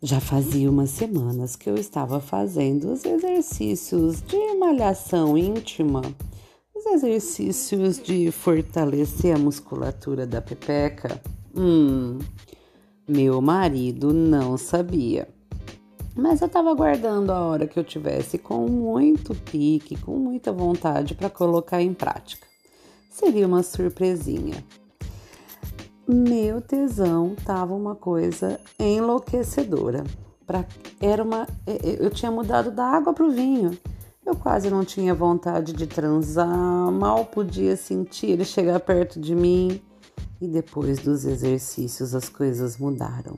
Já fazia umas semanas que eu estava fazendo os exercícios de malhação íntima, os exercícios de fortalecer a musculatura da pepeca. Hum, meu marido não sabia. Mas eu estava aguardando a hora que eu tivesse com muito pique, com muita vontade para colocar em prática. Seria uma surpresinha meu tesão tava uma coisa enlouquecedora. Pra, era uma, eu tinha mudado da água para o vinho. Eu quase não tinha vontade de transar, mal podia sentir ele chegar perto de mim. E depois dos exercícios as coisas mudaram.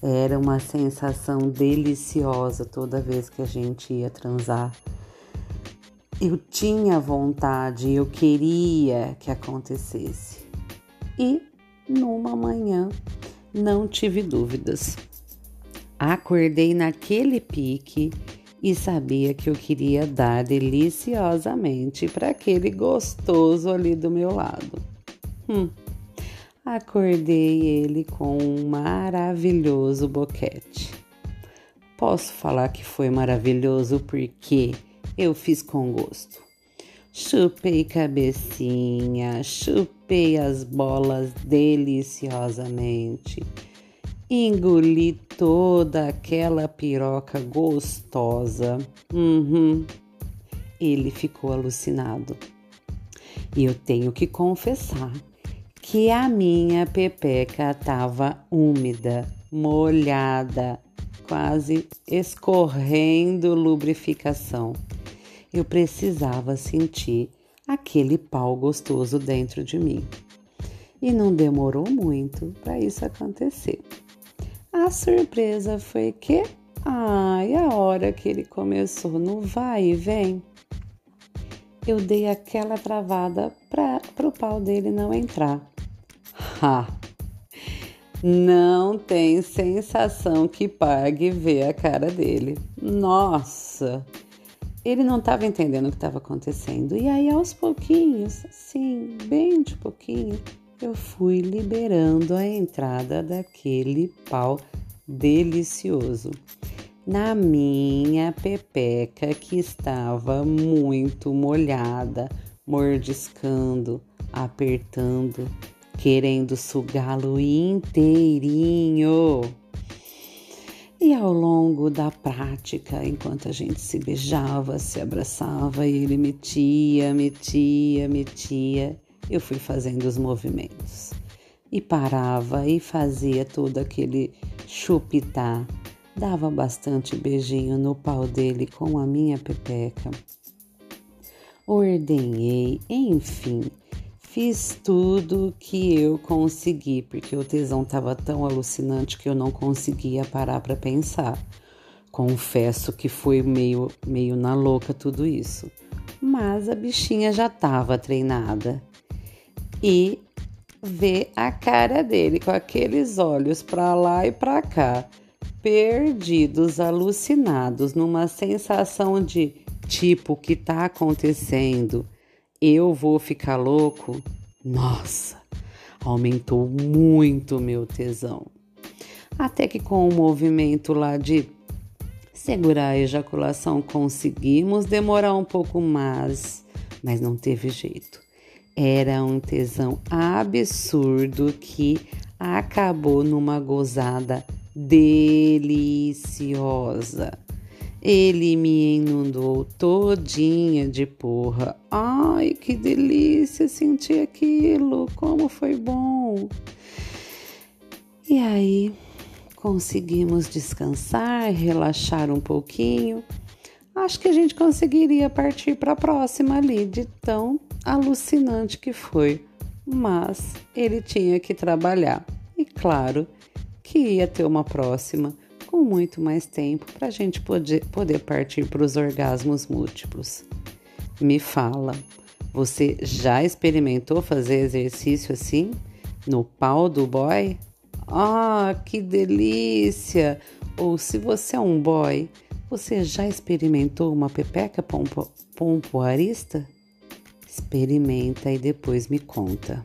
Era uma sensação deliciosa toda vez que a gente ia transar. Eu tinha vontade, eu queria que acontecesse. E numa manhã, não tive dúvidas. Acordei naquele pique e sabia que eu queria dar deliciosamente para aquele gostoso ali do meu lado. Hum. Acordei ele com um maravilhoso boquete. Posso falar que foi maravilhoso porque eu fiz com gosto. Chupei cabecinha, chupei as bolas deliciosamente. Engoli toda aquela piroca gostosa. Uhum. Ele ficou alucinado. E eu tenho que confessar que a minha pepeca estava úmida, molhada, quase escorrendo lubrificação eu precisava sentir aquele pau gostoso dentro de mim. E não demorou muito para isso acontecer. A surpresa foi que, ai, a hora que ele começou no vai e vem, eu dei aquela travada para o pau dele não entrar. Ha! Não tem sensação que pague ver a cara dele. Nossa! Ele não estava entendendo o que estava acontecendo. E aí, aos pouquinhos, sim, bem de pouquinho, eu fui liberando a entrada daquele pau delicioso na minha pepeca que estava muito molhada, mordiscando, apertando, querendo sugá-lo inteirinho. E ao longo da prática, enquanto a gente se beijava, se abraçava e ele metia, metia, metia, eu fui fazendo os movimentos. E parava e fazia todo aquele chupitar. Dava bastante beijinho no pau dele com a minha pepeca. Ordenhei, enfim, Fiz tudo que eu consegui, porque o tesão estava tão alucinante que eu não conseguia parar para pensar. Confesso que foi meio, meio na louca tudo isso, mas a bichinha já estava treinada. E ver a cara dele com aqueles olhos para lá e para cá, perdidos, alucinados, numa sensação de tipo, o que está acontecendo? Eu vou ficar louco? Nossa, aumentou muito meu tesão. Até que com o movimento lá de segurar a ejaculação conseguimos demorar um pouco mais, mas não teve jeito. Era um tesão absurdo que acabou numa gozada deliciosa. Ele me inundou todinha de porra. Ai, que delícia sentir aquilo, como foi bom. E aí conseguimos descansar, relaxar um pouquinho. Acho que a gente conseguiria partir para a próxima ali, de tão alucinante que foi. Mas ele tinha que trabalhar. E claro que ia ter uma próxima com muito mais tempo para a gente poder, poder partir para os orgasmos múltiplos. Me fala, você já experimentou fazer exercício assim? No pau do boy? Ah, que delícia! Ou se você é um boy, você já experimentou uma pepeca pompoarista? Experimenta e depois me conta.